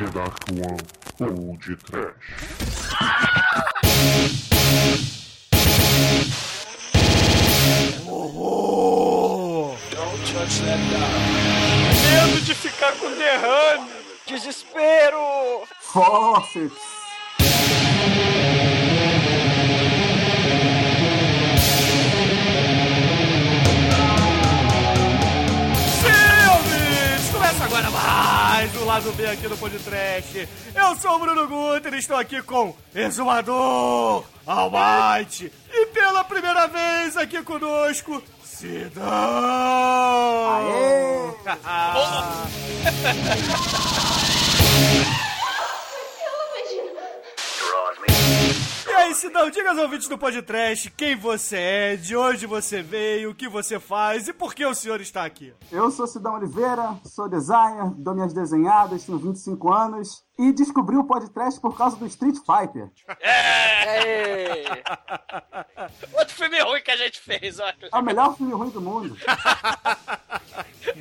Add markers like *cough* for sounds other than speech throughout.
The Dark One ou de Trash. Horror! Don't touch that dial. Medo de ficar com derrame! Desespero! Forceps! Mais o lado B aqui do Podcast. Eu sou o Bruno Guter e estou aqui com Exumador, Almighty e pela primeira vez aqui conosco, Sidão! Aê! *laughs* *laughs* Sidão, diga aos ouvintes do Podcast quem você é, de onde você veio, o que você faz e por que o senhor está aqui. Eu sou Sidão Oliveira, sou designer, dou minhas desenhadas, tenho 25 anos e descobri o podcast por causa do Street Fighter. Ei! Outro filme ruim que a gente fez, olha. É o melhor filme ruim do mundo.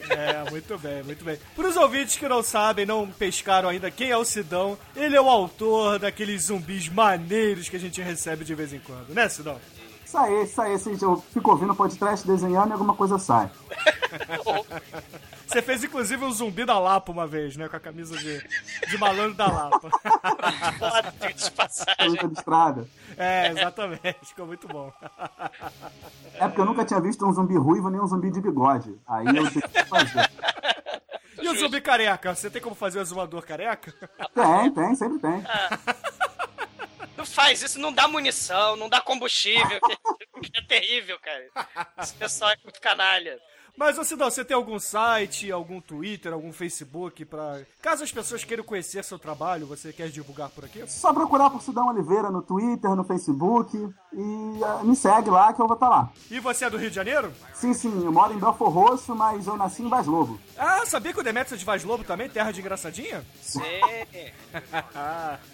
É, muito bem, muito bem. Para os ouvintes que não sabem, não pescaram ainda quem é o Sidão, ele é o autor daqueles zumbis maneiros que a gente recebe de vez em quando, né, Sidão? Isso aí, isso aí. assim, Eu fico ouvindo podcast desenhando e alguma coisa sai. *laughs* Você fez inclusive um zumbi da Lapa uma vez, né? Com a camisa de, de malandro da Lapa. Foda, de passagem. Luta de estrada. É, exatamente. Ficou muito bom. É porque eu nunca tinha visto um zumbi ruivo nem um zumbi de bigode. Aí eu tive que fazer. E o zumbi careca? Você tem como fazer o exumador careca? Tem, tem, sempre tem. Não faz isso, não dá munição, não dá combustível. que é terrível, cara. Esse pessoal é muito canalha. Mas, ô Sidão, você tem algum site, algum Twitter, algum Facebook pra... Caso as pessoas queiram conhecer seu trabalho, você quer divulgar por aqui? Só procurar por Sidão Oliveira no Twitter, no Facebook e ah, me segue lá que eu vou estar lá. E você é do Rio de Janeiro? Sim, sim, eu moro em Belfor Roxo, mas eu nasci em Vaz Lobo. Ah, sabia que o Demetrius é de Vaz Lobo também? Terra de engraçadinha? Sim.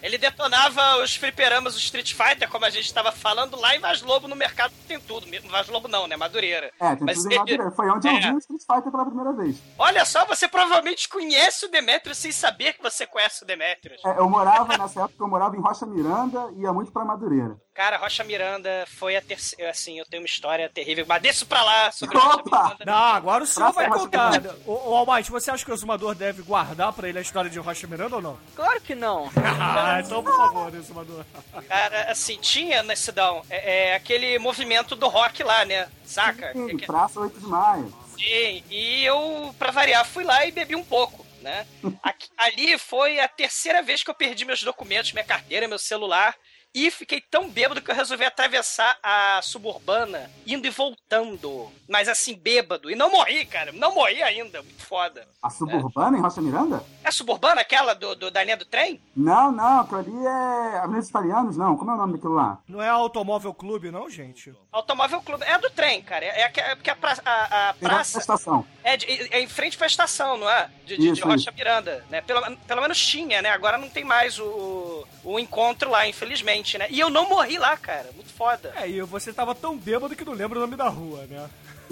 Ele detonava os fliperamas do Street Fighter, como a gente estava falando, lá em Vaz Lobo, no mercado tem tudo. Vaz Lobo não, né? Madureira. É, tem Mas tudo em Madureira. Foi onde É. o Street Fighter pela primeira vez. Olha só, você provavelmente conhece o Demetrius sem saber que você conhece o Demetrius. É, eu morava, *laughs* nessa época, eu morava em Rocha Miranda e ia muito pra Madureira. Cara, Rocha Miranda foi a terceira. Assim, eu tenho uma história terrível, mas desço pra lá sobre Rocha Opa! Miranda. Não, agora o senhor vai contar. Ô, ô Almighty, você acha que o exumador deve guardar pra ele a história de Rocha Miranda ou não? *laughs* Claro que não. Ah, então por favor, exumador. Cara, assim, tinha na Cidão é, é, aquele movimento do rock lá, né? Saca? Sim, É que- Praça 8 de Maio. Sim, e eu, pra variar, fui lá e bebi um pouco, né? *laughs* Aqui- ali foi a terceira vez que eu perdi meus documentos, minha carteira, meu celular. E fiquei tão bêbado que eu resolvi atravessar a suburbana, indo e voltando. Mas assim, bêbado. E não morri, cara. Não morri ainda. Muito foda. A Suburbana em Rocha Miranda? É a suburbana, aquela do, do, da linha do trem? Não, não, aquilo ali é Avenida dos Italianos, não. Como é o nome daquilo lá? Não é Automóvel Clube, não, gente? Automóvel Clube. É a do trem, cara. É, a- é porque a, pra- a- a na praça. estação. É, de- é em frente pra estação, não é? De, de, de Isso, Rocha Miranda, né? Pelo, pelo menos tinha, né? Agora não tem mais o, o encontro lá, infelizmente, né? E eu não morri lá, cara. Muito foda. É, e você tava tão bêbado que não lembra o nome da rua, né?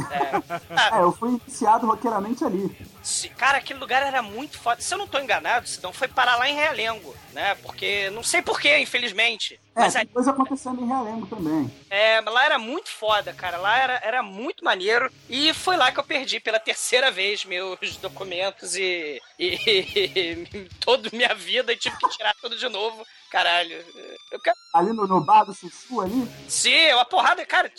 É. É, eu fui iniciado roqueiramente ali. cara, aquele lugar era muito foda. Se eu não tô enganado, Sidão, foi parar lá em Realengo, né? Porque, não sei porquê, infelizmente. É, Mas tem coisa acontecendo em Realengo também. é, mas lá era muito foda, cara. Lá era, era muito maneiro. E foi lá que eu perdi pela terceira vez meus documentos e, e, e toda minha vida e tive que tirar tudo de novo. Caralho. Quero Ali no, no bar do Sussu ali, Sim, uma porrada, cara.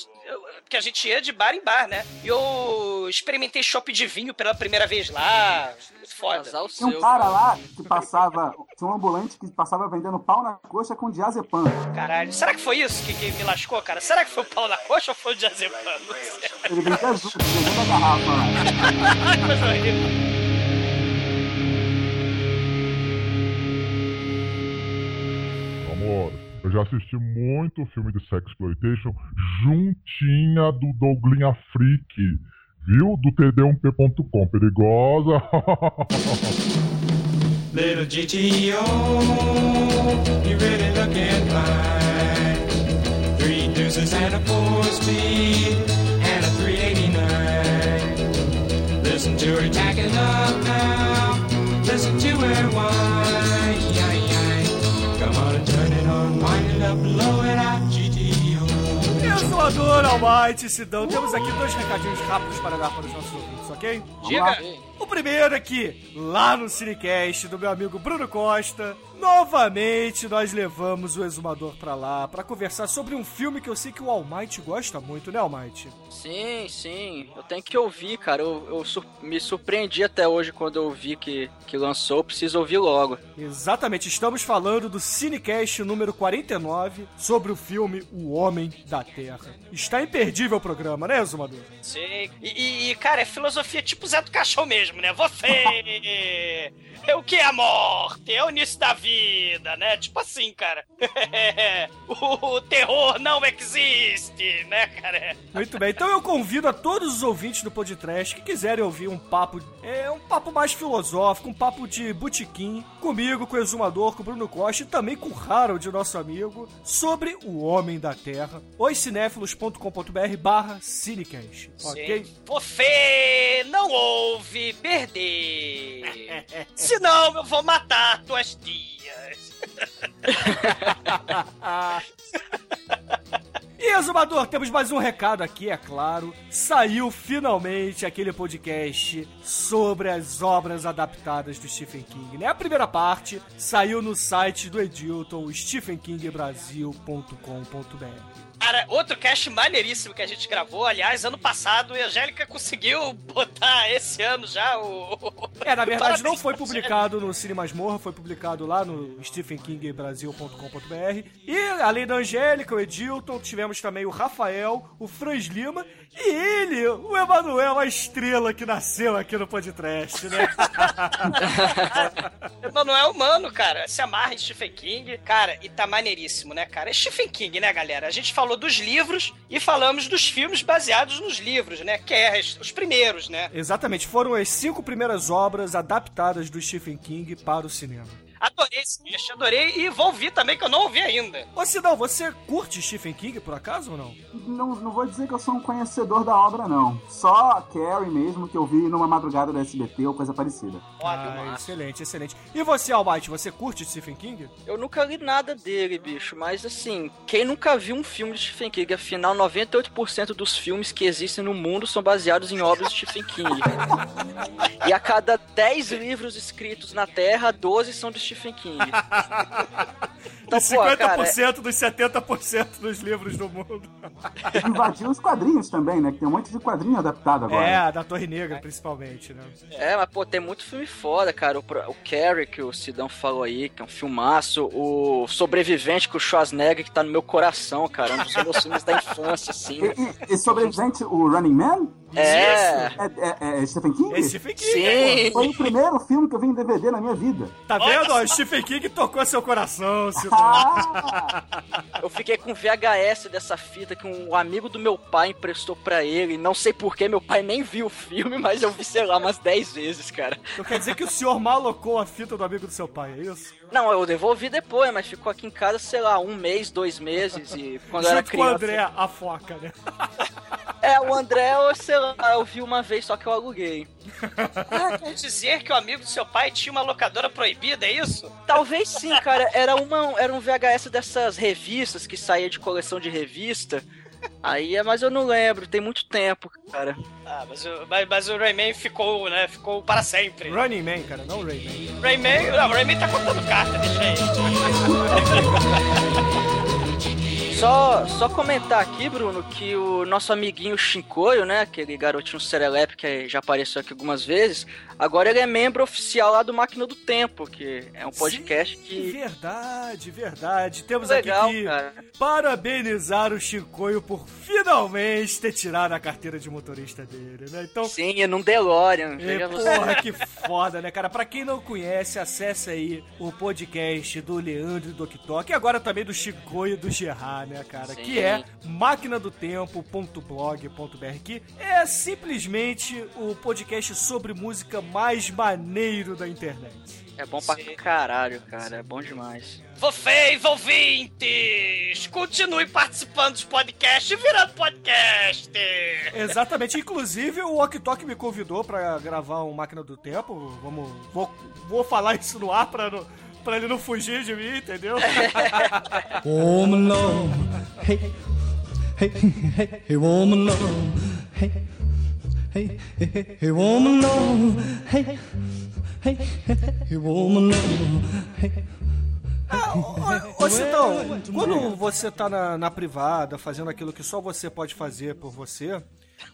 Porque a gente ia de bar em bar, né? E eu experimentei chopp de vinho pela primeira vez lá. Foda. Tinha um seu. cara lá que passava, tinha um ambulante que passava vendendo pau na coxa com diazepam. Caralho. Será que foi isso que, que me lascou, cara? Será que foi o pau na coxa ou foi o diazepam? Ele vendia azul, a garrafa lá. *laughs* Ai, coisa horrível. Já assisti muito filme de sexploitation juntinha do Douglinha Freak. Viu? Do td1p.com. Perigosa. *laughs* Little GTO, you really looking fine. Three deuces and a four speed and a 389. Listen to her tacking up now. Listen to her whine. Exumador, Almighty, Sidão, temos aqui dois recadinhos rápidos para dar para os nossos ouvintes, ok? Diga. O primeiro é que, lá no Cinecast do meu amigo Bruno Costa, novamente nós levamos o Exumador pra lá pra conversar sobre um filme que eu sei que o Almighty gosta muito, né, Almighty? Sim, sim. Eu tenho que ouvir, cara. Eu, eu sur- me surpreendi até hoje quando eu vi que, que lançou. Eu preciso ouvir logo. Exatamente, estamos falando do Cinecast número 49 sobre o filme O Homem da Terra. Está imperdível o programa, né, Exumador? Sim. E, e- e, cara, é filosofia tipo Zé do Caixão mesmo, né? Você. É *laughs* o que é a morte? É o início da vida, né? Tipo assim, cara. *laughs* o, terror não existe, né, cara? Muito bem, então eu convido a todos os ouvintes do Podcast que quiserem ouvir um papo, é um papo mais filosófico, um papo de botequim, comigo, com o Exumador, com o Bruno Costa e também com o Harold, nosso amigo, sobre o Homem da Terra, oscinéfilos.com.br barra Cinecast, ok? Sim. Não ouve perder. *laughs* Senão eu vou matar tuas tias. E *laughs* Exumador, temos mais um recado aqui, é claro. Saiu finalmente aquele podcast sobre as obras adaptadas do Stephen King, né? A primeira parte saiu no site do Edilton, stephenkingbrasil.com.br. Cara, outro cast maneiríssimo que a gente gravou, aliás, ano passado, e a Angélica conseguiu botar esse ano já o. É, na verdade não foi publicado no Cine Masmorra, foi publicado lá no stephenkingbrasil.com.br. E além da Angélica, o Edilton, tivemos também o Rafael, o Franz Lima e ele, o Emanuel, a estrela que nasceu aqui no podcast, né? *laughs* É humano, cara. Se amarra em Stephen King. Cara, e tá maneiríssimo, né, cara? É Stephen King, né, galera? A gente falou dos livros e falamos dos filmes baseados nos livros, né? Que é os primeiros, né? Exatamente, foram as cinco primeiras obras adaptadas do Stephen King para o cinema. Adorei esse cast, adorei. E vou ouvir também, que eu não ouvi ainda. Ô Sidão, você curte Stephen King por acaso ou não? Não, não vou dizer que eu sou um conhecedor da obra, não. Só a Carrie mesmo, que eu vi numa madrugada do SBT ou coisa parecida. Óbvio, Ah, mano. excelente, excelente. E você, Almighty, você curte Stephen King? Eu nunca li nada dele, bicho. Mas assim, quem nunca viu um filme de Stephen King? Afinal, 98% dos filmes que existem no mundo são baseados em obras de Stephen King. *laughs* e a cada 10 livros escritos na Terra, 12 são de Stephen King. *laughs* Então, e pô, 50% cara, dos 70% dos livros do mundo. Invadiu os quadrinhos também, né? Que tem um monte de quadrinho adaptado agora. É, da Torre Negra, principalmente, né? É, mas pô, tem muito filme foda, cara. O, o Carrie, que o Sidão falou aí, que é um filmaço. O Sobrevivente, com o Schwarzenegger, que tá no meu coração, cara. Um dos meus filmes da infância, assim. E, e, e sobrevivente, o Running Man? É, É, é- é Stephen King? É Stephen King, sim. Foi o primeiro filme que eu vi em DVD na minha vida. Tá vendo? Ó, Stephen King tocou seu coração, Sidão. Ah! Eu fiquei com VHS dessa fita que um amigo do meu pai emprestou pra ele. Não sei porquê, meu pai nem viu o filme, mas eu vi, sei lá, umas 10 vezes, cara. Então quer dizer que o senhor malocou a fita do amigo do seu pai, é isso? Não, eu devolvi depois, mas ficou aqui em casa, sei lá, um mês, dois meses. E *laughs* quando eu era com o criança. André, a foca, né? *laughs* É, o André, eu, sei lá, eu vi uma vez, só que eu aluguei. *laughs* Ah, quer dizer que o amigo do seu pai tinha uma locadora proibida, é isso? Talvez sim, cara. Era, uma, era um VHS dessas revistas que saía de coleção de revista. Aí é, mas eu não lembro, tem muito tempo, cara. Ah, mas o, mas, mas o Rayman ficou, né? Ficou para sempre. Running Man, cara, não Rayman. Rayman, não, o Rayman tá contando carta, deixa aí. *laughs* Só, só comentar aqui, Bruno, que o nosso amiguinho Shinkoio, né, aquele garotinho serelepe que já apareceu aqui algumas vezes, agora ele é membro oficial lá do Máquina do Tempo, que é um podcast Sim, que... Verdade, verdade. Temos Legal, aqui que cara. parabenizar o Chicoio por finalmente ter tirado a carteira de motorista dele, né? Então, Sim, é num DeLorean. É, você. porra, que *laughs* foda, né, cara? Pra quem não conhece, acesse aí o podcast do Leandro e do Oktok, e agora também do e do Gerard, né, cara? Sim. Que é maquinadotempo.blog.br, que é simplesmente o podcast sobre música mais maneiro da internet. É bom pra Sim. caralho, cara. É bom demais. Vocês, ouvintes, continue participando dos podcasts e virando podcast. Exatamente. Inclusive, o Oktok me convidou pra gravar um Máquina do Tempo. Vamos, vou, vou falar isso no ar pra, não- pra ele não fugir de mim, entendeu? Home alone. Hey, Hey, hey, hey, woman, love. Hey, hey, hey, hey, woman, love. Hey, hey, hey, hey, woman, love. Hey. Ô, ô Sidão, quando você tá na, na privada fazendo aquilo que só você pode fazer por você,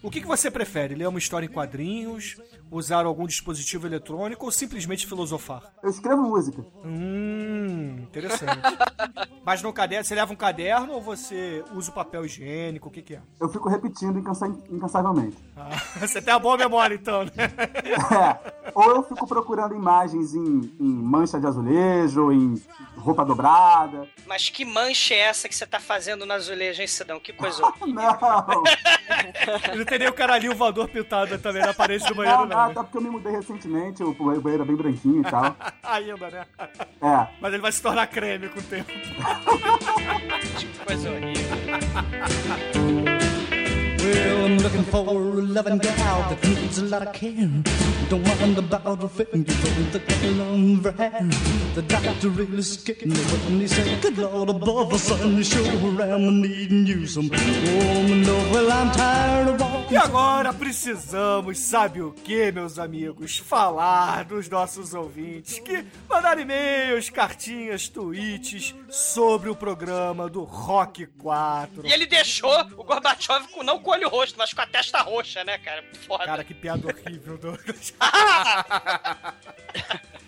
o que, que você prefere? Ler uma história em quadrinhos, usar algum dispositivo eletrônico ou simplesmente filosofar? Eu escrevo música. Hum, interessante. *laughs* Mas no caderno, você leva um caderno ou você usa o papel higiênico? O que, que é? Eu fico repetindo incansa- incansavelmente. Ah, *laughs* você tem uma boa memória então, né? É. Ou eu fico procurando imagens em, em mancha de azulejo, em roupa dobrada. Mas que mancha é essa que você tá fazendo na azulejo, hein, Cidão? Que coisa *laughs* horrível. Não, Não tem nem o caralhinho voador pintado também na parede do banheiro, não, não, não. né? até porque eu me mudei recentemente, o banheiro é bem branquinho e tal. *laughs* Ainda, né? É. Mas ele vai se tornar creme com o tempo. Que coisa horrível. Well, I'm looking for a loving gal that needs a lot of care. Don't mind about the fingers on the lumber hair. The doctor really scared me when he said, Good Lord above the sun, you sure am needing you some woman love. Well, I'm tired of all E agora precisamos, sabe o que, meus amigos? Falar dos nossos ouvintes que mandaram e-mails, cartinhas, tweets sobre o programa do Rock 4. E ele deixou o Gorbachev com, não com o olho roxo, mas com a testa roxa, né, cara? Foda. Cara, que piada horrível, Douglas. *laughs* *laughs*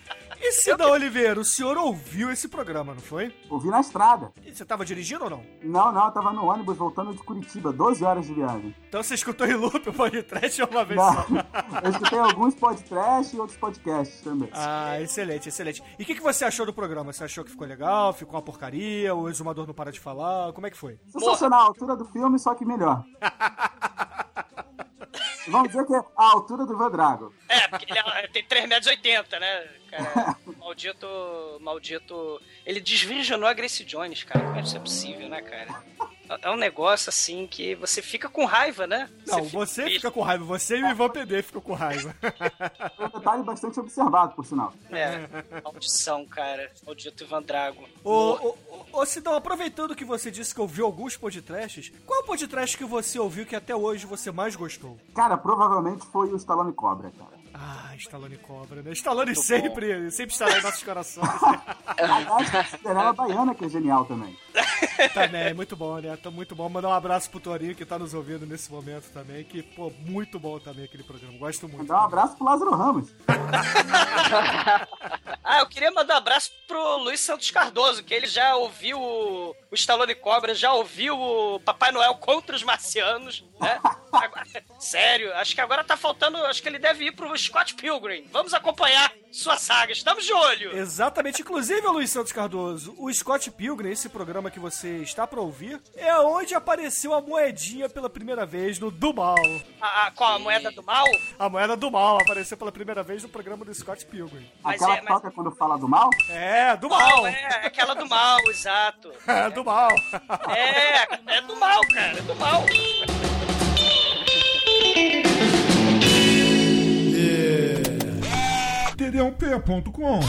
E Cida Oliveira, o senhor ouviu esse programa, não foi? Ouvi na estrada. E você tava dirigindo ou não? Não, não, eu tava no ônibus voltando de Curitiba, 12 horas de viagem. Então você escutou em loop o podcast uma vez Não, só. *laughs* eu escutei alguns podcasts e outros podcasts também. Ah, excelente, excelente. E o que, que você achou do programa? Você achou que ficou legal? Ficou uma porcaria? O exumador não para de falar? Como é que foi? Sensacional, a altura do filme, só que melhor. *laughs* Vamos dizer que é a altura do Ivan Drago. É, porque ele é- tem 3,80 metros, né? Cara, *laughs* maldito. Maldito. Ele desvirginou a Grace Jones, cara. Como é que isso é possível, né, cara? É um negócio assim que você fica com raiva, né? Não, você fica com raiva. Você e o Ivan PD ficam com raiva. *laughs* É um detalhe bastante observado, por sinal. É, maldição, cara. Maldito Ivan Drago. Ô, ô, ô, ô, Sidão, aproveitando que você disse que ouviu alguns podcasts, qual é o podcast que você ouviu que até hoje você mais gostou? Cara, provavelmente foi o Stallone Cobra, cara. Ah, Stallone Cobra, né? Stallone sempre, sempre estará em nossos corações. Aliás, a Cinderela Baiana, que é genial também. *laughs* também, muito bom, né? Tá muito bom. Mandar um abraço pro Torinho que tá nos ouvindo nesse momento também, que, pô, muito bom também aquele programa. Gosto muito. Mandar um abraço pro Lázaro Ramos. *laughs* Ah, eu queria mandar um abraço pro Luiz Santos Cardoso, que ele já ouviu o, o Stallone Cobra, já ouviu o Papai Noel contra os marcianos, né? Agora- *laughs* sério, acho que agora tá faltando, acho que ele deve ir pro Scott Pilgrim. Vamos acompanhar sua saga, estamos de olho. Exatamente. Inclusive, Luiz Santos Cardoso, o Scott Pilgrim, esse programa que você está pra ouvir, é onde apareceu a moedinha pela primeira vez no Do Mal. A, a, qual a moeda do mal? A moeda do mal apareceu pela primeira vez no programa do Scott Pilgrim. Mas Aquela é- mas- toca quando fala do mal? É, do Mal, mal. é, aquela do mal, exato. *laughs* É, do mal. É, é do mal, cara, é do mal. td1p.com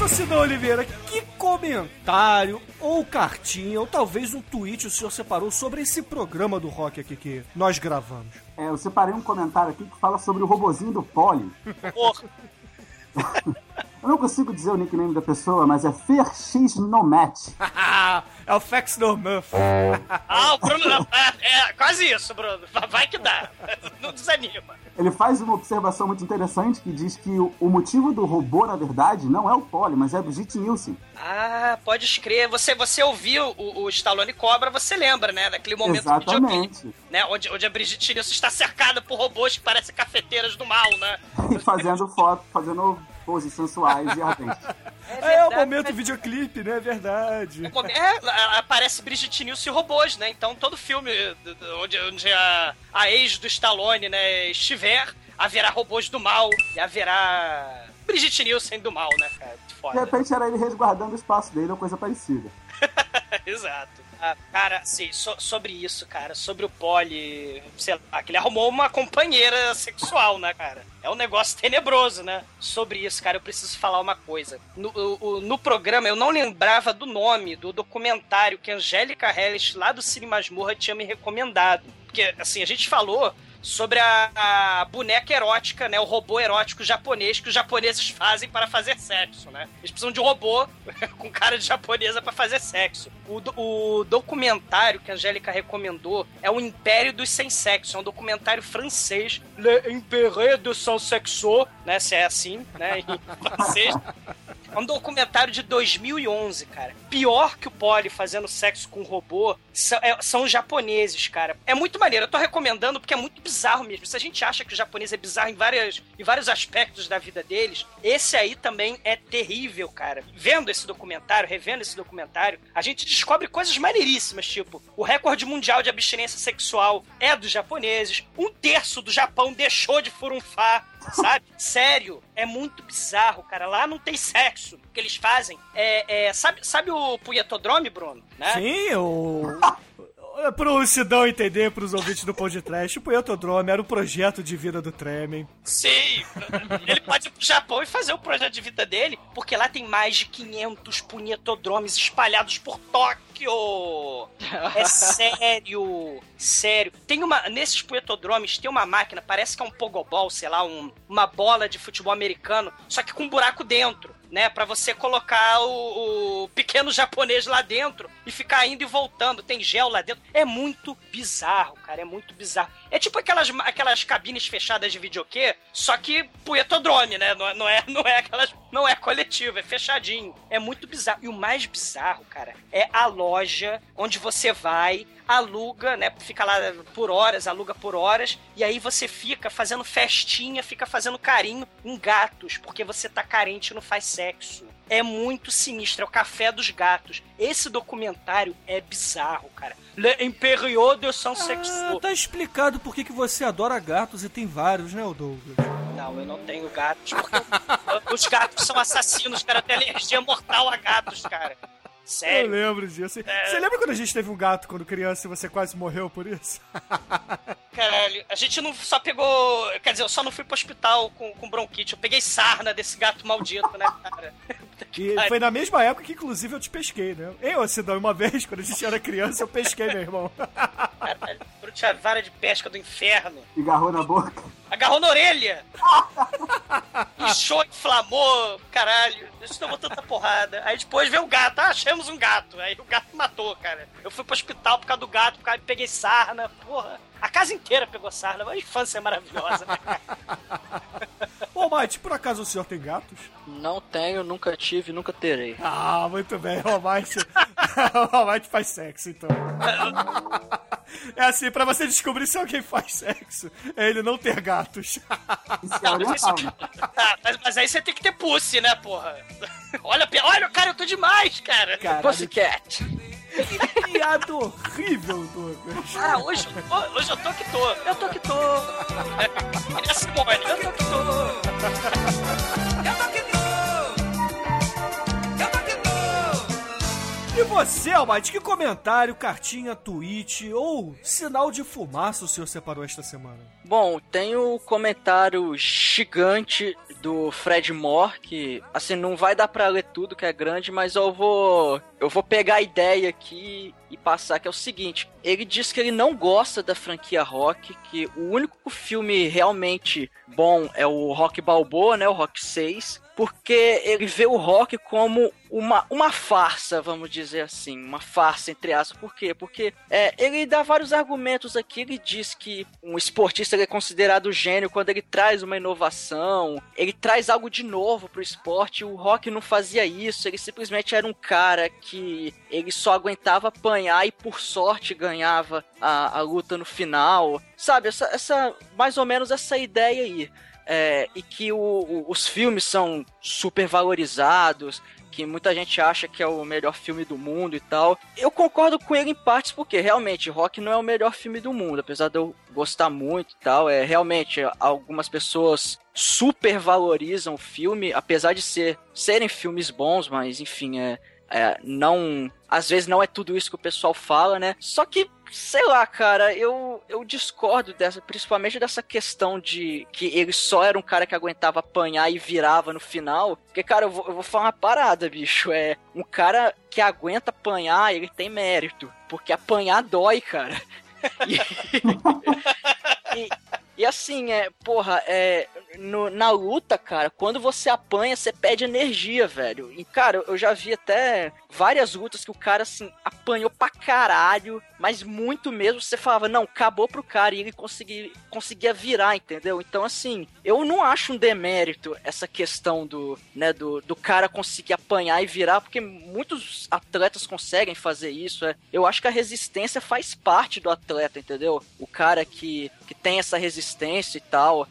Mas, Sidão Oliveira, que comentário, ou cartinha, ou talvez um tweet o senhor separou sobre esse programa do rock aqui que nós gravamos? É, eu separei um comentário aqui que fala sobre o robozinho do Poli. Porra. *laughs* Eu não consigo dizer o nickname da pessoa, mas é FerX Nomet. *laughs* é o Fax No Muff. Ah, o Bruno. É, é, quase isso, Bruno. Vai que dá. *laughs* Não desanima. Ele faz uma observação muito interessante que diz que o, o motivo do robô, na verdade, não é o Poli, mas é a Brigitte Nielsen. Ah, pode escrever. Você, você ouviu o, o Stallone Cobra, você lembra, né? Daquele momento do Exatamente. né? Onde, onde a Brigitte Nielsen está cercada por robôs que parecem cafeteiras do mal, né? *laughs* E fazendo foto, fazendo poses sensuais e ardentes. É, o momento videoclipe, né? É verdade. É, aparece Brigitte Nielsen e robôs, né? Então todo filme do- do- onde, onde a, a ex do Stallone, né, estiver, haverá robôs do mal e haverá Brigitte Nielsen do mal, né, cara? De Foda. repente era ele resguardando o espaço dele ou coisa parecida. *laughs* Exato. Ah, cara, sim, so- sobre isso, cara, sobre o Poli, sei lá, que ele arrumou uma companheira sexual, né, cara? É um negócio tenebroso, né? Sobre isso, cara, eu preciso falar uma coisa. No, o- no programa, eu não lembrava do nome do documentário que Angélica Hellish, lá do Cine Masmorra, tinha me recomendado. Porque, assim, a gente falou sobre a, a boneca erótica, né? O robô erótico japonês que os japoneses fazem para fazer sexo, né? Eles precisam de um robô *laughs* com cara de japonesa para fazer sexo. O, o documentário que a Angélica recomendou é o Império dos Sem Sexo. É um documentário francês. Le Império dos Sans Sexo, né? Se é assim, né? Em *laughs* francês. É um documentário de 2011, cara. Pior que o Polly fazendo sexo com um robô são, é- são os japoneses, cara. É muito maneiro. Eu tô recomendando porque é muito bizarro mesmo. Se a gente acha que o japonês é bizarro em, várias, em vários aspectos da vida deles, esse aí também é terrível, cara. Vendo esse documentário, revendo esse documentário, a gente descobre coisas maneiríssimas, tipo, o recorde mundial de abstinência sexual é dos japoneses, um terço do Japão deixou de furunfar, sabe? Sério, é muito bizarro, cara. Lá não tem sexo. O que eles fazem é. é- sabe, sabe o punhetodrome, Bruno? Né? Sim, o. *laughs* Pro Sidão entender, pros ouvintes do Pão de Trash, o Poetodrome era o projeto de vida do Tremen. Sim! Ele pode ir pro Japão e fazer o projeto de vida dele, porque lá tem mais de 500 punhetodromes espalhados por Tóquio! É sério! Sério. Tem uma. Nesses punhetodromes tem uma máquina, parece que é um pogobol, sei lá, um- uma bola de futebol americano, só que com um buraco dentro. Né, pra você colocar o, o pequeno japonês lá dentro e ficar indo e voltando. Tem gel lá dentro. É muito bizarro, cara. É muito bizarro. É tipo aquelas, aquelas cabines fechadas de videokê, só que punhetodrome, né? Não, é- não é, não é aquelas. Não é coletivo, é fechadinho. É muito bizarro. E o mais bizarro, cara, é a loja onde você vai, aluga, né? Fica lá por horas, aluga por horas, e aí você fica fazendo festinha, fica fazendo carinho em gatos, porque você tá carente e não faz sexo. É muito sinistro, é o café dos gatos. Esse documentário é bizarro, cara. Le Imperiaux de Sans Ah, Sexo. tá explicado por que que você adora gatos e tem vários, né, o Douglas? Não, eu não tenho gatos, porque *laughs* os gatos são assassinos, cara. Eu tenho alergia mortal a gatos, cara. Eu Sério. lembro disso. Você lembra quando a gente teve um gato quando criança e você quase morreu por isso? *laughs* Caralho, a gente não só pegou. Quer dizer, eu só não fui pro hospital com, com bronquite. Eu peguei sarna desse gato maldito, né, cara? *laughs* E foi na mesma época que, inclusive, eu te pesquei, né? Eu, Sidão, uma vez, quando a gente era criança, eu pesquei meu irmão. Caralho, tinha vara de pesca do inferno. E garrou na boca. Agarrou na orelha! *laughs* Inchou, inflamou, caralho. Isso tomou tanta porrada. Aí depois veio o gato. Ah, achamos um gato. Aí o gato matou, cara. Eu fui pro hospital por causa do gato, por causa peguei sarna. Porra. A casa inteira pegou sarna. A infância é maravilhosa, né? *laughs* Ô, Mate, por acaso o senhor tem gatos? Não tenho, nunca tive, nunca terei. Ah, muito bem, o Mate. *laughs* o Mate faz sexo, então. É assim, pra você descobrir se alguém faz sexo, é ele não ter gatos. Isso é né? Tá, mas, mas aí você tem que ter pussy, né, porra? Olha, olha, cara, eu tô demais, cara. Caralho, Pussycat. Que piada horrível, Douglas. Ah, hoje, eu tô- hoje eu tô que tô. Eu tô que tô. É a Simone, eu tô que tô. E você, Almighty, que comentário, cartinha, tweet ou sinal de fumaça o senhor separou esta semana? Bom, tem o comentário gigante do Fred Moore, que assim, não vai dar pra ler tudo que é grande, mas eu vou eu vou pegar a ideia aqui e passar que é o seguinte, ele diz que ele não gosta da franquia Rock, que o único filme realmente bom é o Rock Balboa, né, o Rock 6, porque ele vê o rock como uma, uma farsa, vamos dizer assim, uma farsa entre aspas. Por quê? Porque é, ele dá vários argumentos aqui. Ele diz que um esportista é considerado gênio quando ele traz uma inovação, ele traz algo de novo pro esporte. O rock não fazia isso, ele simplesmente era um cara que ele só aguentava apanhar e por sorte ganhava a, a luta no final. Sabe, essa, essa mais ou menos essa ideia aí é, e que o- o- os filmes são super valorizados, que muita gente acha que é o melhor filme do mundo e tal. Eu concordo com ele em partes, porque realmente Rock não é o melhor filme do mundo, apesar de eu gostar muito e tal. É realmente algumas pessoas super valorizam o filme, apesar de ser serem filmes bons, mas enfim, é é, não. Às vezes não é tudo isso que o pessoal fala, né? Só que sei lá, cara, eu, eu discordo dessa, principalmente dessa questão de que ele só era um cara que aguentava apanhar e virava no final. Porque, cara, eu vou, eu vou falar uma parada, bicho. É um cara que aguenta apanhar, ele tem mérito. Porque apanhar dói, cara. *laughs* E, e, e assim, é, porra, é, no- na luta, cara, quando você apanha, você perde energia, velho. E, cara, eu já vi até várias lutas que o cara, assim, apanhou pra caralho, mas muito mesmo. Você falava, não, acabou pro cara e ele conseguia, conseguia virar, entendeu? Então, assim, eu não acho um demérito essa questão do, né, do, do cara conseguir apanhar e virar, porque muitos atletas conseguem fazer isso. É. Eu acho que a resistência faz parte do atleta, entendeu? O cara que, que tem essa resistência e tal.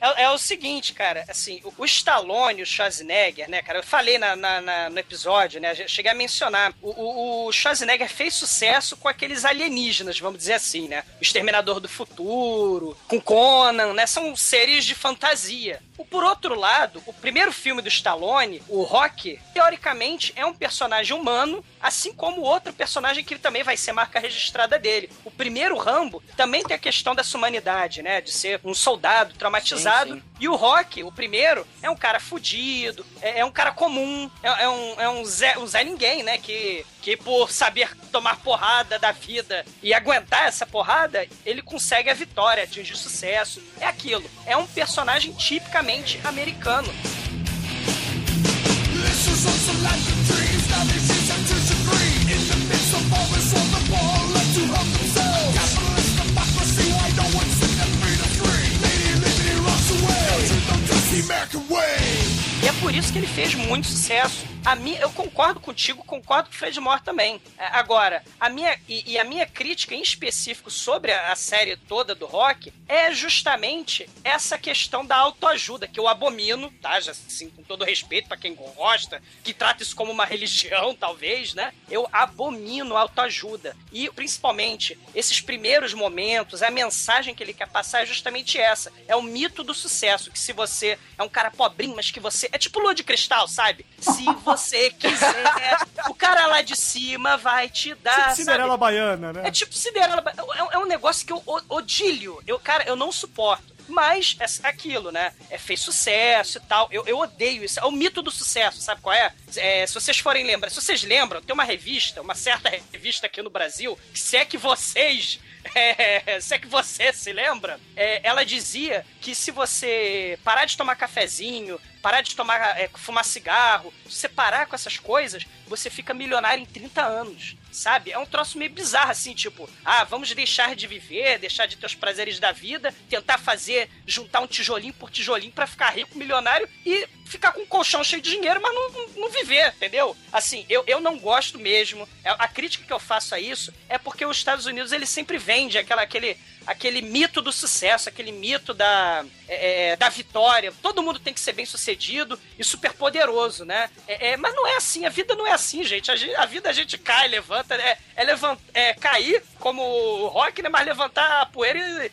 É, é o seguinte, cara, assim, o, Stallone e o Schwarzenegger, né, cara, eu falei na, na- na- no episódio, né, cheguei a mencionar, o, o- o Schwarzenegger fez sucesso com aqueles alienígenas, vamos dizer assim, né, o Exterminador do Futuro, com Conan, né, são seres de fantasia. Por outro lado, o primeiro filme do Stallone, o Rock, teoricamente é um personagem humano, assim como outro personagem que também vai ser marca registrada dele. O primeiro Rambo também tem a questão dessa humanidade, né, de ser um soldado traumatizado Sim, sim. e o Rock, o primeiro, é um cara fudido, é, é um cara comum, é, é um, é um, Zé, um Zé Ninguém, né? Que, que por saber tomar porrada da vida e aguentar essa porrada, ele consegue a vitória, atinge sucesso. É aquilo. É um personagem tipicamente americano. E é por isso que ele fez muito sucesso. A minha, eu concordo contigo, concordo com o Fred Moore também. É, Agora, a minha e, e a minha crítica em específico sobre a, a série toda do Rock é justamente essa questão da autoajuda que eu abomino, tá? Já, assim, com todo respeito pra quem gosta, que trata isso como uma religião, *laughs* talvez, né? Eu abomino a autoajuda. E principalmente esses primeiros momentos, a mensagem que ele quer passar é justamente essa. É o mito do sucesso, que se você é um cara pobrinho, mas que você é tipo lua de cristal, sabe? Se você quiser, o cara lá de cima vai te dar, Tipo sabe? Cinderela Baiana, né? É tipo Cinderela. É, um- é um negócio que eu odilho. Eu, cara, eu não suporto. Mas é aquilo, né? É, fez sucesso e tal. Eu, eu odeio isso. É o mito do sucesso, sabe qual é? É, Se vocês forem lembrar, se vocês lembram, tem uma revista, uma certa revista aqui no Brasil, que se é que vocês. *laughs* é, se é que você se lembra, é, ela dizia que se você parar de tomar cafezinho, parar de tomar, é, fumar cigarro, se você parar com essas coisas, você fica milionário em 30 anos. Sabe? É um troço meio bizarro, assim, tipo, ah, vamos deixar de viver, deixar de ter os prazeres da vida, tentar fazer, juntar um tijolinho por tijolinho pra ficar rico, milionário e ficar com um colchão cheio de dinheiro, mas não, não, não viver, entendeu? Assim, eu, eu não gosto mesmo. É- A crítica que eu faço a isso é porque os Estados Unidos, ele sempre vende aquela, aquele, aquele mito do sucesso, aquele mito da, é, é, da vitória. Todo mundo tem que ser bem sucedido e super poderoso, né? É, é, mas não é assim, a vida não é assim, gente. A, a vida a gente cai, levanta, é, é, levant, é cair como o rock, né? Mas levantar a poeira e, é,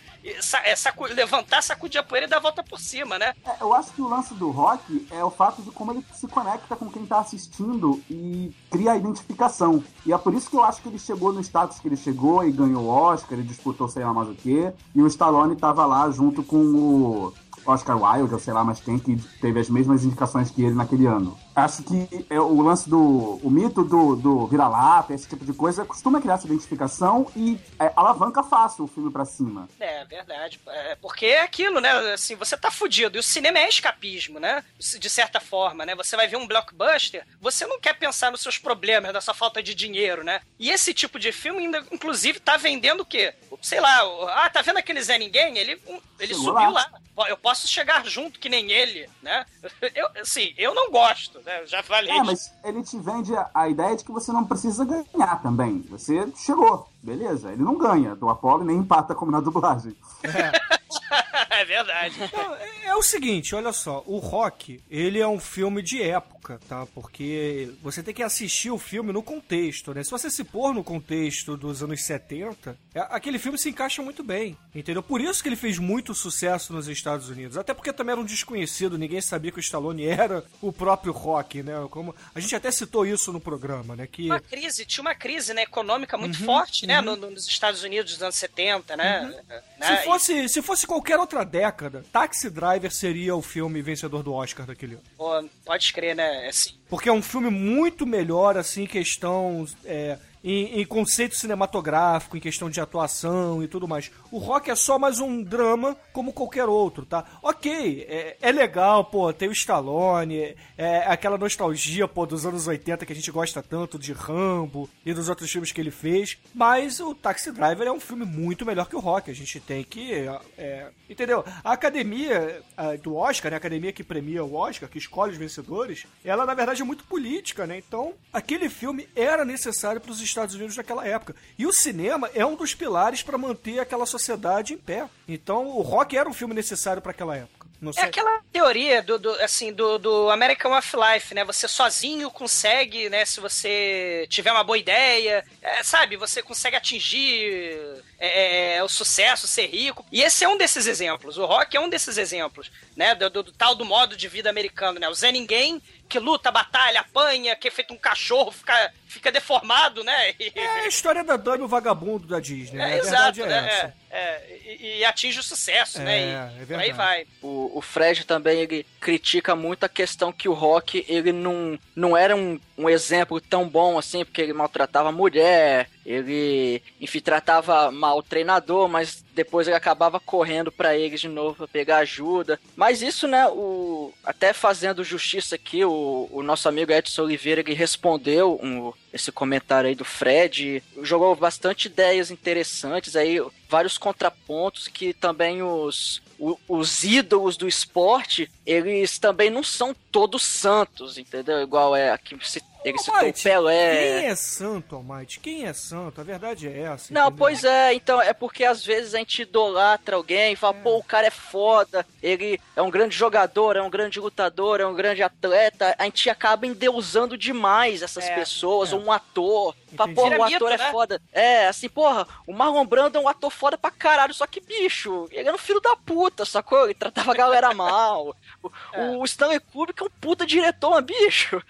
sacu- levantar, sacudir a poeira e dar a volta por cima, né? É, eu acho que o lance do rock é o fato de como ele se conecta com quem tá assistindo e cria a identificação. E é por isso que eu acho que ele chegou no status que ele chegou e ganhou o Oscar, ele disputou sei lá mais o quê. E o Stallone tava lá junto com o Oscar Wilde, ou sei lá mais quem, que teve as mesmas indicações que ele naquele ano. Acho que é o lance do. O mito do, do vira-lata, esse tipo de coisa, costuma criar essa identificação e é, alavanca fácil o filme pra cima. É, verdade. É, porque é aquilo, né? Assim, você tá fudido. E o cinema é escapismo, né? De certa forma, né? Você vai ver um blockbuster, você não quer pensar nos seus problemas, na sua falta de dinheiro, né? E esse tipo de filme, ainda, inclusive, tá vendendo o quê? Sei lá, ah, tá vendo aquele Zé Ninguém? Ele, ele Chegou subiu lá. lá. Eu posso chegar junto que nem ele, né? *laughs* Eu, assim, eu não gosto, né? Já falei. É, mas ele te vende a ideia de que você não precisa ganhar também. Você chegou, beleza. Ele não ganha do Apollo e nem empata como na dublagem. *laughs* é verdade. Não, é, é o seguinte, olha só, o Rock, ele é um filme de época, tá? Porque você tem que assistir o filme no contexto, né? Se você se pôr no contexto dos anos 70, é- aquele filme se encaixa muito bem, entendeu? Por isso que ele fez muito sucesso nos Estados Unidos. Até porque também era um desconhecido, ninguém sabia que o Stallone era o próprio Rock, né? Como a gente até citou isso no programa, né? Que Uma crise, tinha uma crise né, econômica muito Uhum, forte, né? no- no- nos Estados Unidos dos anos 70, né? né? se fosse, se fosse qualquer outra década, Taxi Driver seria o filme vencedor do Oscar daquele ano. E, pô, pode crer, né? Assim, Porque é um filme muito melhor, assim, questão. é, em, em conceito cinematográfico, em questão de atuação e tudo mais. O rock é só mais um drama como qualquer outro, tá? Ok, é, é legal, pô, tem o Stallone, é, é aquela nostalgia, pô, dos anos 80 que a gente gosta tanto de Rambo e dos outros filmes que ele fez, mas o Taxi Driver é um filme muito melhor que o rock. A gente tem que. é, entendeu? A academia do Oscar, né? A academia que premia o Oscar, que escolhe os vencedores, ela na verdade é muito política, né? Então, aquele filme era necessário para os Estados Unidos naquela época. E o cinema é um dos pilares para manter aquela sociedade em pé. Então, o rock era um filme necessário para aquela época. É aquela teoria do, do, assim, do, do American Life, né? Você sozinho consegue, né? Se você tiver uma boa ideia, é, sabe? Você consegue atingir é, é, o sucesso, ser rico. E esse é um desses exemplos. O rock é um desses exemplos, né? Do, do- do tal do modo de vida americano, né? O Zé Ninguém que luta, batalha, apanha, que é feito um cachorro, fica, fica deformado, né? E- É a história da Dama e o Vagabundo da Disney, né? É, a verdade exato, é né? essa. É, é, e, e atinge o sucesso, É, né? E é por verdade. aí vai. O, o Fred também ele critica muito a questão que o Rock ele não, não era um, um exemplo tão bom assim, porque ele maltratava a mulher, ele, enfim, tratava mal o treinador, mas depois ele acabava correndo pra eles de novo pra pegar ajuda. Mas isso, né, o, até fazendo justiça aqui, o, o nosso amigo Edson Oliveira ele respondeu um, esse comentário aí do Fred, jogou bastante ideias interessantes aí, vários contrapontos que também os, os ídolos do esporte, eles também não são todos santos, entendeu? Igual é aqui se ele citou o Almighty, Pelé. Quem é santo, Almighty? Quem é santo? A verdade é essa. Não, entendeu? pois é, então é porque às vezes a gente idolatra alguém, fala, pô, o cara é foda, ele é um grande jogador, é um grande lutador, é um grande atleta, a gente acaba endeusando demais essas É, pessoas, é. um ator. Fala, porra, o ator mito, é né? foda. É, assim, porra, o Marlon Brando é um ator foda pra caralho, só que, bicho, ele era um filho da puta, sacou? Ele tratava a galera *laughs* mal. O, É. o Stanley Kubrick é um puta diretor, mas, bicho.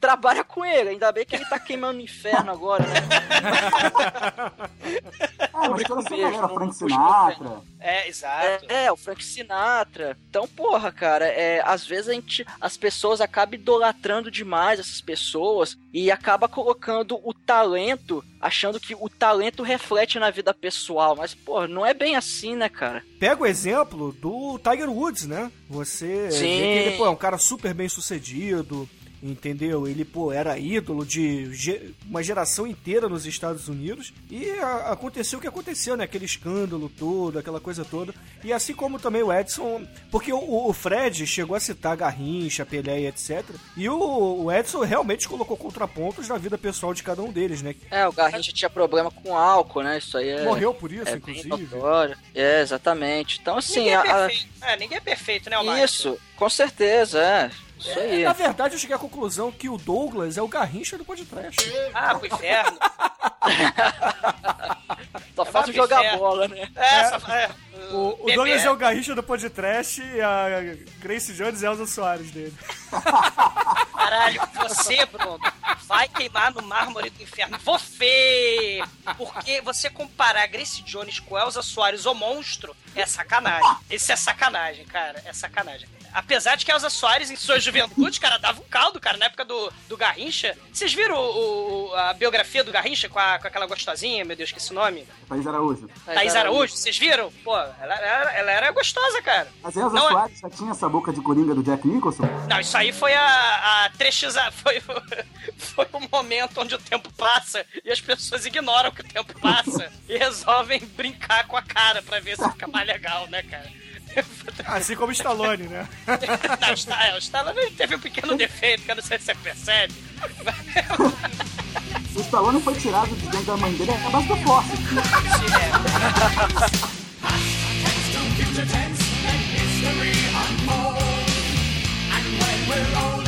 Trabalha com ele, ainda bem que ele tá queimando no inferno agora, né? Ah, *laughs* mas toda essa galera, não- Frank Sinatra. É, exato. É, é, o Frank Sinatra. Então, porra, cara, é, às vezes a gente, as pessoas acabam idolatrando demais essas pessoas e acaba colocando o talento, achando que o talento reflete na vida pessoal. Mas, porra, não é bem assim, né, cara? Pega o exemplo do Tiger Woods, né? Você Sim. vê que ele pô, é um cara super bem sucedido, entendeu? Ele, pô, era ídolo de ge- uma geração inteira nos Estados Unidos e aconteceu o que aconteceu, né? Aquele escândalo todo, aquela coisa toda. E assim como também o Edson, porque o, o Fred chegou a citar Garrincha, Pelé e etc. E o, o Edson realmente colocou contrapontos na vida pessoal de cada um deles, né? É, o Garrincha tinha problema com álcool, né? Isso aí é. Morreu por isso, é inclusive. notório. É, exatamente. Então, assim, ninguém é a- a- perfeito. É, ninguém é perfeito, né, Almighty? isso, com certeza, é. Isso aí. Na verdade, eu cheguei à conclusão que o Douglas é o Garrincha do podcast. Ah, pro inferno. *laughs* Só faço pro jogar inferno. bola, né? É, só- é, O, o. Douglas é o Garrincha do podcast e a Grace Jones é Elza Soares dele. *laughs* Caralho, você, Bruno, vai queimar no mármore do inferno. Você! Porque você comparar Grace Jones com Elza Soares, o monstro, é sacanagem. Esse é sacanagem, cara. É sacanagem. Apesar de que a Elza Soares, em sua juventude, cara, dava um caldo, cara, na época do, do Garrincha. Vocês viram o- o- a biografia do Garrincha com, a- com aquela gostosinha, meu Deus, esqueci o nome? Thaís Araújo. Thaís Araújo, vocês viram? Pô, ela, ela- ela era gostosa, cara. Mas Elza Não é- Soares já tinha essa boca de coringa do Jack Nicholson? Não, isso aí foi a, a trechiza, *laughs* foi, foi o momento onde o tempo passa e as pessoas ignoram que o tempo passa e resolvem brincar com a cara pra ver se fica mais legal, né, cara? Assim como o Stallone, né? *laughs* É, o Stallone teve um pequeno defeito que eu não sei se você percebe. o Stallone foi tirado de dentro da mãe dele é a base do forte. And when we're old.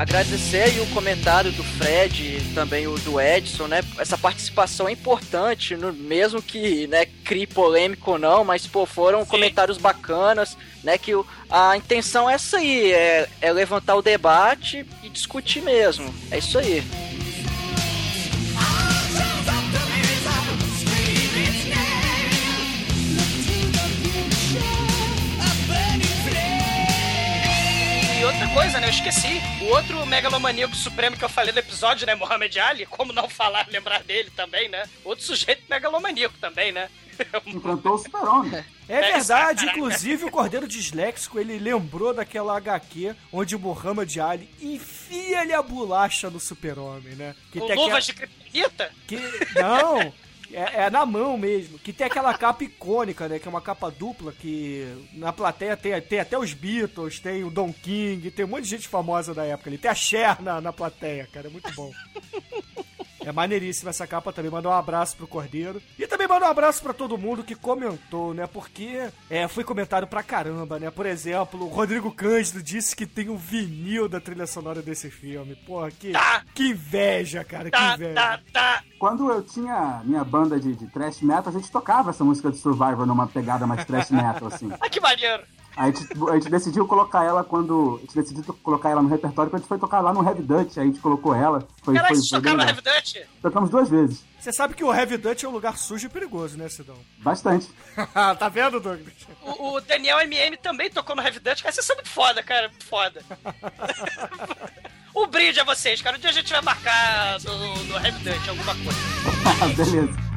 Agradecer aí o comentário do Fred e também o do Edson, né? Essa participação é importante, no- mesmo que, né, crie polêmico ou não, mas, pô, foram comentários bacanas, né? Que o- a intenção é essa aí, é, é levantar o debate e discutir mesmo. É isso aí. Coisa, né? Eu esqueci. O outro megalomaníaco supremo que eu falei no episódio, né? Muhammad Ali. Como não falar, *laughs* lembrar dele também, né? Outro sujeito megalomaníaco também, né? *laughs* Enfrentou o super-homem. É verdade, inclusive o Cordeiro Disléxico, ele lembrou daquela HQ onde o Muhammad Ali enfia-lhe a bolacha no super-homem, né? Que Com luvas aquela- de criptonita? Que, não, é, é na mão mesmo. Que tem aquela capa icônica, né? Que é uma capa dupla que na plateia tem, tem até os Beatles, tem o Don King, tem um monte de gente famosa da época ali. Tem a Cher na, na plateia, cara. É muito bom. *laughs* É maneiríssima essa capa também. Mandar um abraço pro Cordeiro. E também mandar um abraço pra todo mundo que comentou, né? Porque é, foi comentário pra caramba, né? Por exemplo, o Rodrigo Cândido disse que tem um vinil da trilha sonora desse filme. Porra, que, Tá. que inveja, cara. Que Tá, inveja. tá, tá. Quando eu tinha minha banda de, de thrash metal, a gente tocava essa música de Survivor numa pegada mais thrash metal, assim. *laughs* Ah, que maneiro. A gente, a gente decidiu colocar ela quando. A gente decidiu colocar ela no repertório quando a gente foi tocar lá no Heavy Dutch. Aí a gente colocou ela. Foi, Caralho, foi, vocês foi tocaram bem no. Heavy Dutch? Tocamos duas vezes. Você sabe que o Heavy Dutch é um lugar sujo e perigoso, né, Sidão? *laughs* Bastante. tá vendo, Douglas? O, o Daniel MM também tocou no Heavy Dutch. Cara, vocês são muito foda, cara. Muito foda. *laughs* o brinde a vocês, cara. Um dia a gente vai marcar no, no Heavy Dutch alguma coisa. *laughs* Beleza.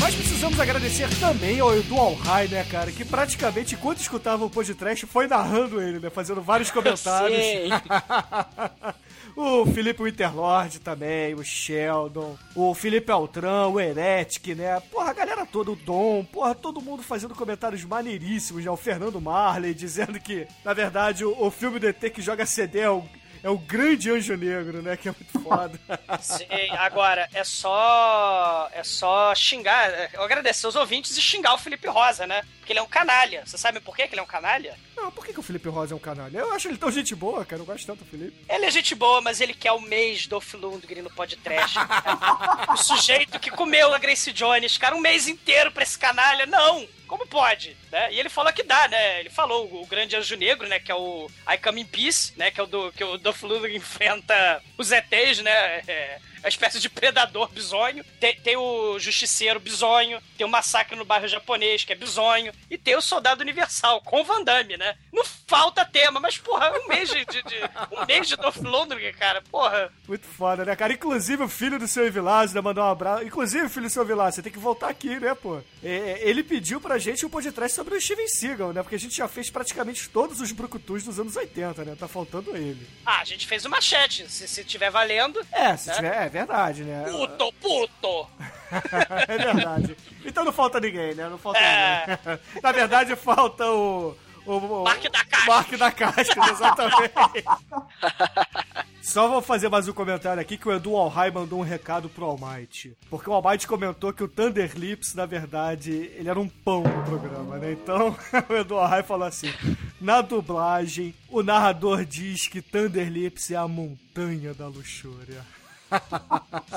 Mas precisamos agradecer também ao Edu Alhai, né, cara? Que praticamente, enquanto escutava o podcast, foi narrando ele, né? Fazendo vários *laughs* comentários. *laughs* O Felipe Winterlord também, o Sheldon, o Felipe Altran, o Heretic, né? Porra, a galera toda, o Dom, porra, todo mundo fazendo comentários maneiríssimos, né? O Fernando Marley dizendo que, na verdade, o, o filme do ET que joga CD é o, é o grande anjo negro, né? Que é muito foda. Sim, agora, é só. É só xingar. Eu agradecer os ouvintes e xingar o Felipe Rosa, né? Porque ele é um canalha. Você sabe por que ele é um canalha? Não, por que, que o Felipe Rosa é um canalha? Eu acho ele tão gente boa, cara. Eu gosto tanto do Felipe. Ele é gente boa, mas ele quer o mês do Lundgren no podcast. *laughs* o sujeito que comeu a Grace Jones, cara, um mês inteiro pra esse canalha. Não! Pode? Né? E ele falou que dá, né? Ele falou o, o grande anjo negro, né? Que é o I Come in Peace, né? Que é o do que o Dolph Lundgren *laughs* enfrenta os ETs, né? É, a espécie de predador bizonho. Tem, tem o justiceiro bizonho. Tem o massacre no bairro japonês, que é bizonho. E tem o soldado universal, com o Van Damme, né? Não falta tema, mas, porra, um mês de, de- de- um mês de Dolph Lundgren, cara, porra. Muito foda, né, cara? Inclusive o filho do seu Evilásio, né, mandou um abraço. Inclusive, filho do seu Evilásio, você tem que voltar aqui, né, pô? É, ele pediu pra gente um podcast sobre o Steven Seagal, né? Porque a gente já fez praticamente todos os brucutus dos anos 80, né? Tá faltando ele. Ah, a gente fez uma chat, se, se tiver valendo. É, se É? tiver, é verdade, né? Puto, puto! *laughs* é verdade. Então não falta ninguém, né? Não falta É. ninguém. *laughs* Na verdade, falta o. O, o Mark da Cascos. Mark da Cascos, *laughs* exatamente. Só vou fazer mais um comentário aqui que o Edu Alhai mandou um recado pro Almighty. Porque o Almighty comentou que o Thunder Lips, na verdade, ele era um pão no programa, né? Então, o Edu Alhai falou assim: na dublagem, o narrador diz que Thunder Lips é a montanha da luxúria.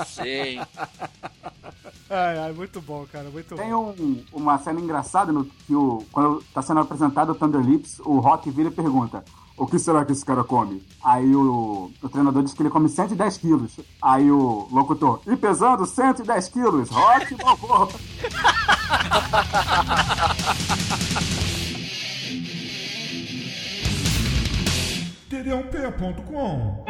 Sim. Ai, ai, muito bom, cara, muito Tem bom. um- uma cena engraçada no que o, quando tá sendo apresentado o Thunder Lips, o Rock vira e pergunta: O que será que esse cara come? Aí o, o treinador diz que ele come 110 quilos. Aí o locutor: E pesando 110 quilos? Rock Balboa. td1p.com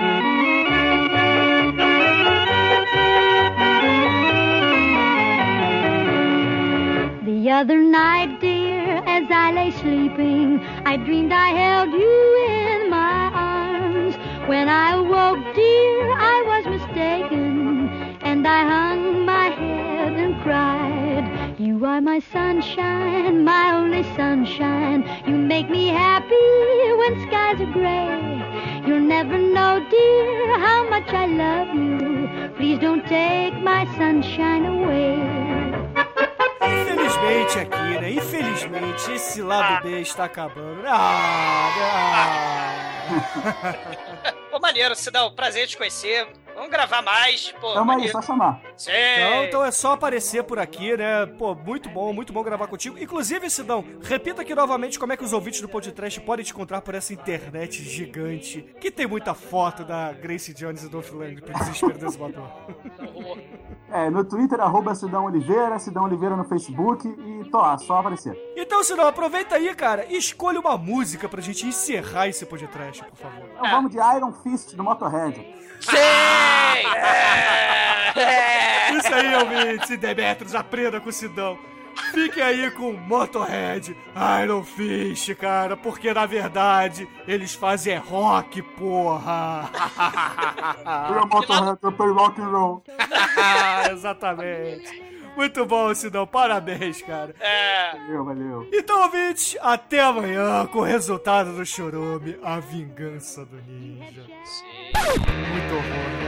other night, dear, as I lay sleeping, I dreamed I held you in my arms. When I awoke, dear, I was mistaken, and I hung my head and cried. You are my sunshine, my only sunshine. You make me happy when skies are gray. You'll never know, dear, how much I love you. Please don't take my sunshine away. Infelizmente, aqui, né? Infelizmente, esse lado B está acabando. Ah, ah. Pô, maneiro, Sidão, prazer te conhecer. Vamos gravar mais, pô. Tamo aí, só chamar. Sim. Então, então é só aparecer por aqui, né? Pô, muito bom, muito bom gravar contigo. Inclusive, Sidão, repita aqui novamente como é que os ouvintes do podcast podem te encontrar por essa internet gigante que tem muita foto da Grace Jones e Dolph Lundgren pro desespero do exumador. *laughs* É, no Twitter, arroba Sidão Oliveira, Sidão Oliveira no Facebook e tô lá, só aparecer. Então, Sidão, aproveita aí, cara, e escolha uma música pra gente encerrar esse podcast, por favor. Então vamos de Iron Fist do Motorhead. Sim! É! Isso aí, ouvintes e Demetrius, aprenda com o Sidão. Fique aí com Motorhead, Iron Fist, cara, porque na verdade eles fazem é rock, porra. *laughs* Eu Motorhead, eu play rock and roll. *laughs* Exatamente. Muito bom, Sidão, parabéns, cara. É. Valeu, valeu. Então, ouvintes, até amanhã com o resultado do Chorume, a vingança do ninja. Muito horror,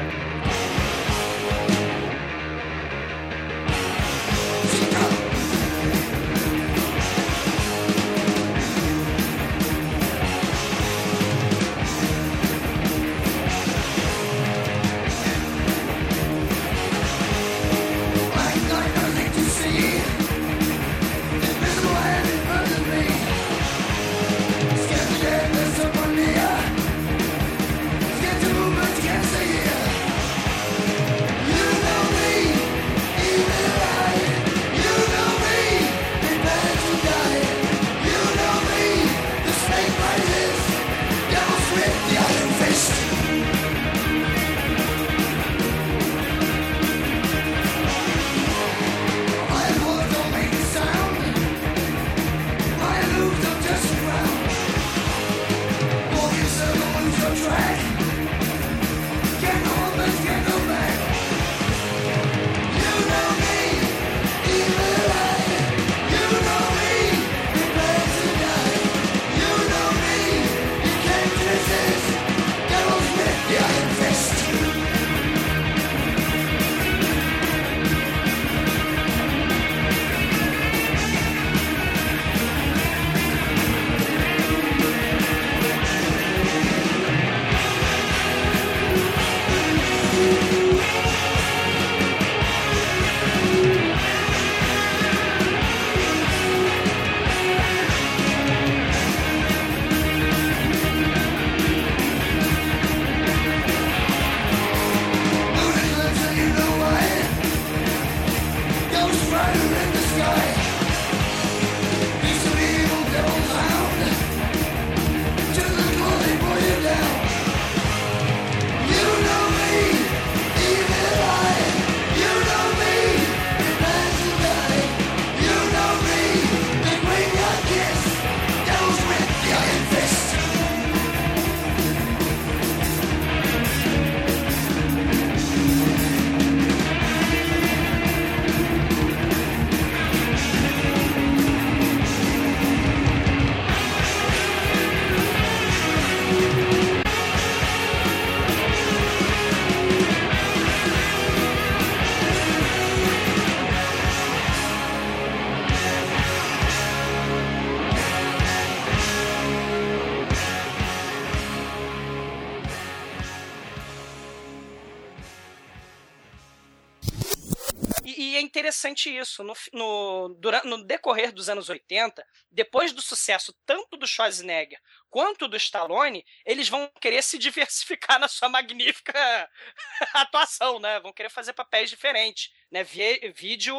E, e é interessante isso. No, no, dura- no decorrer dos anos 80, depois do sucesso tanto do Schwarzenegger quanto do Stallone, eles vão querer se diversificar *laughs* na sua magnífica *laughs* atuação, né? Vão querer fazer papéis diferentes. Né? Vídeo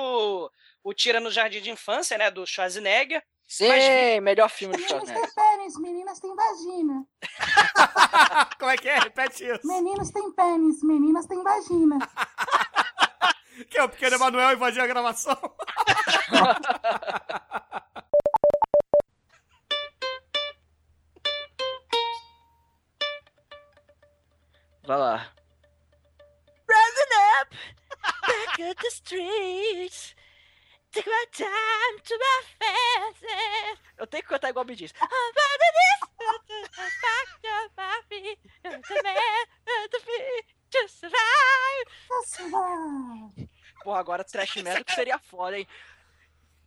o Tira no Jardim de Infância, né? Do Schwarzenegger. Sim, Mas- melhor filme do Meninos Schwarzenegger. têm pênis, meninas têm vagina. *laughs* Como é que é? Repete isso. Meninos têm pênis, meninas têm vagina. *laughs* Que é o pequeno Emanuel invadir a gravação. *laughs* Vai lá. Rising up, back at the streets. Take my time to my fancy. Eu tenho que cantar igual *laughs* me diz. I'm running this, back to survive. Porra, agora trash metal que seria foda, hein?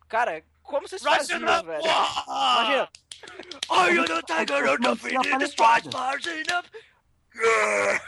Cara, como vocês faziam, velho? Imagina. Are you the tiger of the Destroys foda. Mars enough? Yeah!